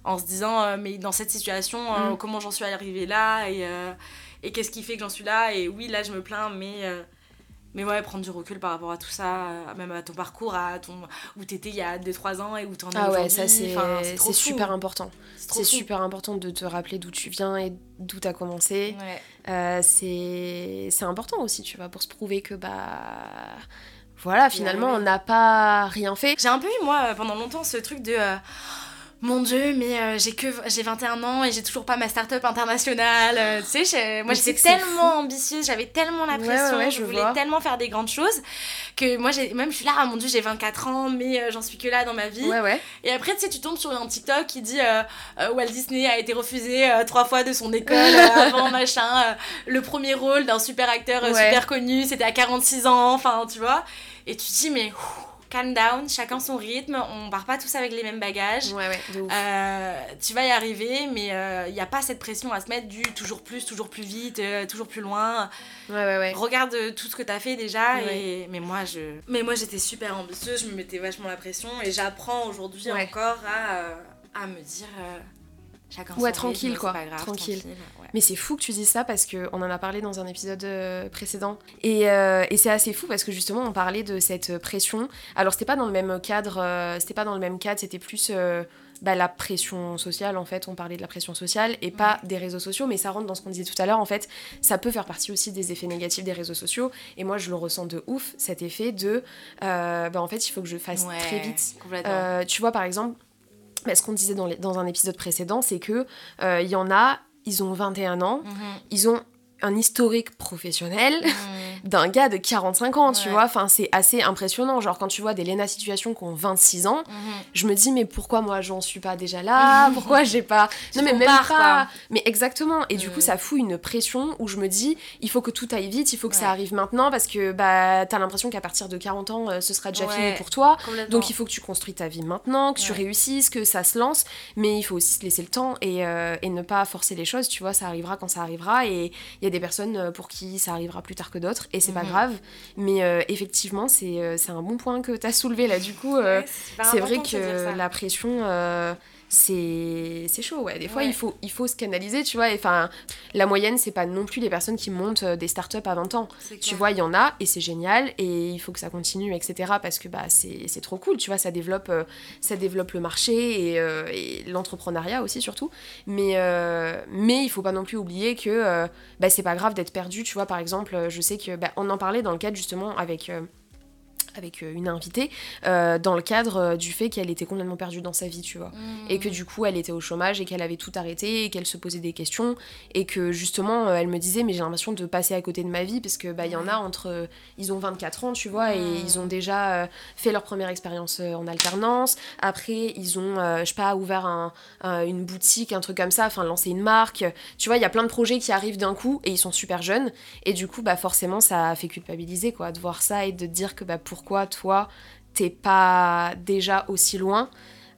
en se disant euh, mais dans cette situation, euh, Mm. comment j'en suis arrivée là et, euh, et qu'est-ce qui fait que j'en suis là Et oui, là, je me plains, mais. mais ouais, prendre du recul par rapport à tout ça, même à ton parcours, à ton où t'étais il y a 2-3 ans et où t'en es Ah ouais, ça, c'est Enfin, super important. C'est super important de te rappeler d'où tu viens et d'où t'as commencé. Ouais. Euh, c'est c'est important aussi, tu vois, pour se prouver que, bah. Voilà, finalement, ouais. on n'a pas rien fait. J'ai un peu eu, moi, pendant longtemps, ce truc de. euh, mon dieu, mais euh, j'ai que j'ai 21 ans et j'ai toujours pas ma start-up internationale. euh, tu sais, moi j'étais tellement ambitieuse, j'avais tellement la pression, ouais, ouais, je je voulais vois. tellement faire des grandes choses que moi j'ai même je suis là, ah mon dieu, j'ai 24 ans, mais euh, j'en suis que là dans ma vie. Ouais, ouais. Et après, tu sais, tu tombes sur un TikTok qui dit Walt Disney a été refusé trois fois de son école avant, machin. le premier rôle d'un super acteur super connu, c'était à 46 ans, enfin, tu vois. Et tu te dis, mais calm down, chacun son rythme, on part pas tous avec les mêmes bagages. Ouais, ouais, de ouf. Euh, tu vas y arriver, mais il n'y a pas cette pression à se mettre du toujours plus, toujours plus vite, euh, toujours plus loin. Ouais, ouais, ouais. Regarde euh, tout ce que tu as fait déjà. Ouais. Et... Mais moi, je... mais moi j'étais super ambitieuse, je me mettais vachement la pression et j'apprends aujourd'hui encore à, euh, à me dire euh, chacun Ouais, tranquille, rythme, quoi. grave, Tranquille. ouais. Mais c'est fou que tu dises ça parce qu'on en a parlé dans un épisode euh, précédent. Et, euh, et c'est assez fou parce que justement on parlait de cette pression. Alors c'était pas dans le même cadre, euh, c'était pas dans le même cadre, c'était plus bah, la pression sociale en fait. On parlait de la pression sociale et pas des réseaux sociaux, mais ça rentre dans ce qu'on disait tout à l'heure en fait. Ça peut faire partie aussi des effets négatifs des réseaux sociaux. Et moi je le ressens de ouf, cet effet de euh, bah, en fait il faut que je fasse Ouais, très vite. Euh, tu vois, par exemple, bah, ce qu'on disait dans, les- dans un épisode précédent, c'est que euh, il y en a, ils ont 21 ans, Mhm. ils ont un historique professionnel Mhm. d'un gars de 45 ans, tu vois. Enfin, c'est assez impressionnant. Genre, quand tu vois des Lena Situation qui ont 26 ans, Mhm. je me dis, mais pourquoi moi j'en suis pas déjà là? Pourquoi j'ai pas? Non, mais même pas. quoi. Mais exactement. Et du coup, ça fout une pression où je me dis, il faut que tout aille vite, il faut que ça arrive maintenant parce que bah, t'as l'impression qu'à partir de 40 ans, euh, ce sera déjà Ouais. fini pour toi. Donc il faut que tu construis ta vie maintenant, que tu réussisses, que ça se lance, mais il faut aussi se laisser le temps et, euh, et ne pas forcer les choses, tu vois, ça arrivera quand ça arrivera et il y a des personnes euh, pour qui ça arrivera plus tard que d'autres et c'est pas Mhm. grave, mais euh, effectivement c'est euh, c'est un bon point que tu as soulevé là du coup, Ouais, c'est vrai que la pression... c'est chaud ouais des fois Ouais. il faut il faut se canaliser tu vois enfin la moyenne c'est pas non plus les personnes qui montent euh, des startups à 20 ans tu vois, il y en a et c'est génial et il faut que ça continue, etc. Parce que bah, c'est c'est trop cool, tu vois, ça développe, euh, ça développe le marché et, euh, et l'entrepreneuriat aussi surtout. Mais, euh, mais il faut pas non plus oublier que bah, c'est pas grave d'être perdu, tu vois. Par exemple, je sais que bah, on en parlait dans le cadre justement avec. Avec euh, une invitée, euh, dans le cadre euh, du fait qu'elle était complètement perdue dans sa vie, tu vois. Mhm. et que du coup elle était au chômage et qu'elle avait tout arrêté et qu'elle se posait des questions et que justement elle me disait mais j'ai l'impression de passer à côté de ma vie parce que bah il y en a entre ils ont 24 ans tu vois et Mm. ils ont déjà fait leur première expérience en alternance. Après ils ont je sais pas ouvert un, un- une boutique un truc comme ça enfin lancé une marque. Tu vois il y a plein de projets qui arrivent d'un coup et ils sont super jeunes. Et du coup bah forcément ça fait culpabiliser quoi de voir ça et de dire que bah pourquoi toi t'es pas déjà aussi loin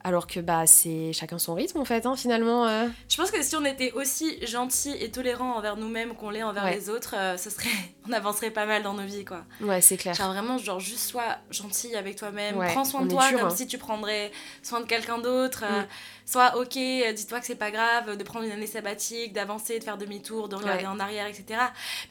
alors que bah c'est chacun son rythme en fait hein, finalement euh. Je pense que si on était aussi gentil et tolérant envers nous-mêmes qu'on l'est envers Ouais. les autres, euh, ce serait... on avancerait pas mal dans nos vies, quoi. ouais c'est clair Genre vraiment, genre juste sois gentil avec toi-même, Ouais, prends soin de toi dur, comme hein. si tu prendrais soin de quelqu'un d'autre. euh, Mm. sois ok, euh, dis-toi que c'est pas grave de prendre une année sabbatique, d'avancer, de faire demi-tour, de regarder Ouais. en arrière, etc.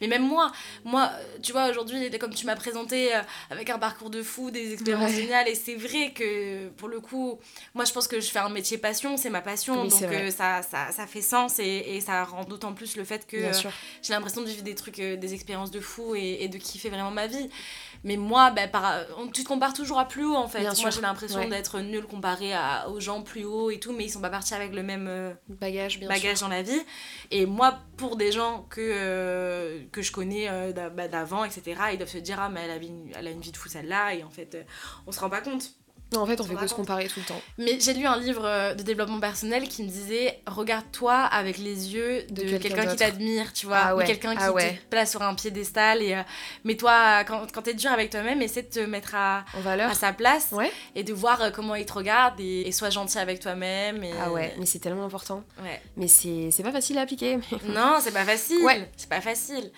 Mais même moi, moi, euh, tu vois, aujourd'hui, comme tu m'as présenté euh, avec un parcours de fou, des expériences géniales, et c'est vrai que pour le coup, moi moi je pense que je fais un métier passion, c'est ma passion, Oui, donc euh, ça, ça, ça fait sens et, et ça rend d'autant plus le fait que euh, j'ai l'impression de vivre des trucs, euh, des expériences de fou et, et de kiffer vraiment ma vie. Mais moi, bah, par, on- tu te compares toujours à plus haut en fait. Bien moi j'ai l'impression ouais. d'être nulle comparée à, aux gens plus hauts et tout, mais ils sont pas partis avec le même Bagage, bien bagage sûr. dans la vie. Et moi, pour des gens que, que je connais d'a- d'avant, etc., ils doivent se dire Ah, mais elle a, une, elle a une vie de fou celle-là, et en fait, on se rend pas compte. Non, en fait, on On fait que se comparer tout le temps. Mais j'ai lu un livre euh, de développement personnel qui me disait regarde-toi avec les yeux De de, quelqu'un qui t'admire, tu vois, Ah ou quelqu'un qui ah ouais. te place sur un piédestal et euh, mais toi quand, quand t'es dur avec toi-même, essaie de te mettre à, En valeur. à sa place Ouais. et de voir euh, comment il te regarde et, et sois gentil avec toi-même et Ah ouais, mais c'est tellement important. ouais. Mais c'est c'est pas facile à appliquer. Non, c'est pas facile. Ouais. C'est pas facile.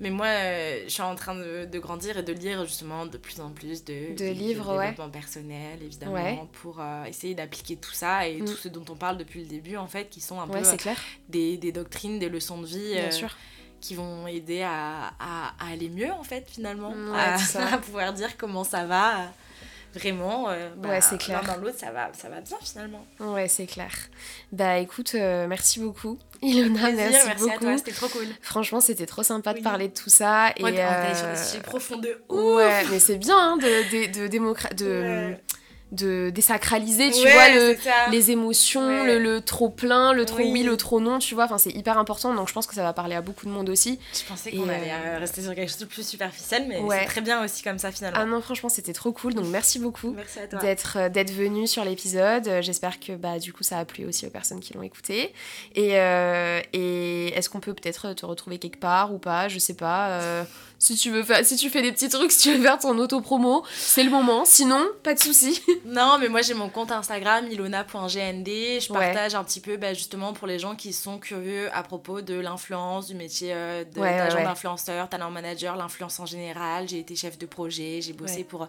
Mais moi, euh, je suis en train de, de grandir et de lire justement de plus en plus de, De livres, ouais. développement personnel, évidemment, Ouais. pour euh, essayer d'appliquer tout ça et Mm. tout ce dont on parle depuis le début, en fait, qui sont un Ouais, peu clair. des, des doctrines, des leçons de vie Bien euh, sûr. qui vont aider à, à, à aller mieux, en fait, finalement. À, ça. à pouvoir dire comment ça va. Euh, Vraiment, euh, bah, Ouais, c'est clair. l'un dans l'autre, ça va, ça va bien finalement. Ouais, c'est clair. Bah écoute, euh, merci beaucoup. Ilona, Plaisir, merci, merci beaucoup. à toi, c'était trop cool. Franchement, c'était trop sympa de parler de tout ça. Ouais, et on allé sur euh, des sujets profonds de ouf. Ouais, mais c'est bien hein, de, de, de, démocra- de, Ouais. De désacraliser, tu Ouais, vois, le, les émotions, Ouais. le, le trop plein, le trop oui. Oui. le trop non, tu vois. Enfin, c'est hyper important, donc je pense que ça va parler à beaucoup de monde aussi. Je pensais qu'on euh, allait euh, rester sur quelque chose de plus superficiel, mais Ouais. c'est très bien aussi comme ça finalement. Ah non, franchement, c'était trop cool, donc merci beaucoup. Merci à toi. d'être euh, d'être venu sur l'épisode. Euh, J'espère que bah du coup ça a plu aussi aux personnes qui l'ont écouté. Et, euh, et est-ce qu'on peut peut-être te retrouver quelque part ou pas? Je sais pas. Si tu veux faire, si tu fais des petits trucs, si tu veux faire ton auto-promo, c'est le moment. Sinon, pas de souci. Non, mais moi j'ai mon compte Instagram ilona.gnd. Je Ouais. partage un petit peu bah, justement pour les gens qui sont curieux à propos de l'influence, du métier euh, d'agent ouais. d'influenceur, talent manager, l'influence en général. J'ai été chef de projet, j'ai bossé pour euh,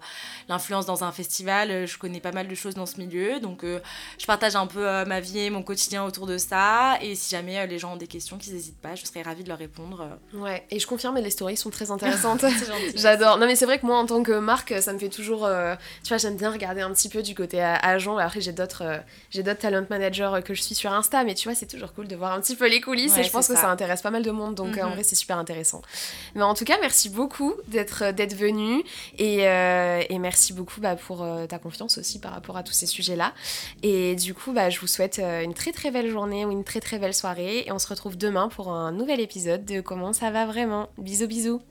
l'influence dans un festival. Euh, Je connais pas mal de choses dans ce milieu. Donc euh, je partage un peu euh, ma vie et mon quotidien autour de ça. Et si jamais les gens ont des questions, qu'ils n'hésitent pas, je serais ravie de leur répondre. Ouais. Et je confirme, les stories sont très intéressantes. Gentil. J'adore. Non mais c'est vrai que moi en tant que marque, ça me fait toujours, euh, tu vois, j'aime bien regarder un petit peu du côté a- agent. Après j'ai d'autres, euh, j'ai d'autres talent managers euh, que je suis sur Insta, mais tu vois, c'est toujours cool de voir un petit peu les coulisses Ouais, et je pense que ça. intéresse pas mal de monde. Donc euh, en Mhm. vrai c'est super intéressant. Mais en tout cas merci beaucoup d'être euh, d'être venu et, euh, et merci beaucoup bah, pour euh, ta confiance aussi par rapport à tous ces sujets là. Et du coup bah je vous souhaite euh, une très très belle journée ou une très très belle soirée et on se retrouve demain pour un nouvel épisode de comment ça va vraiment. Bisous bisous.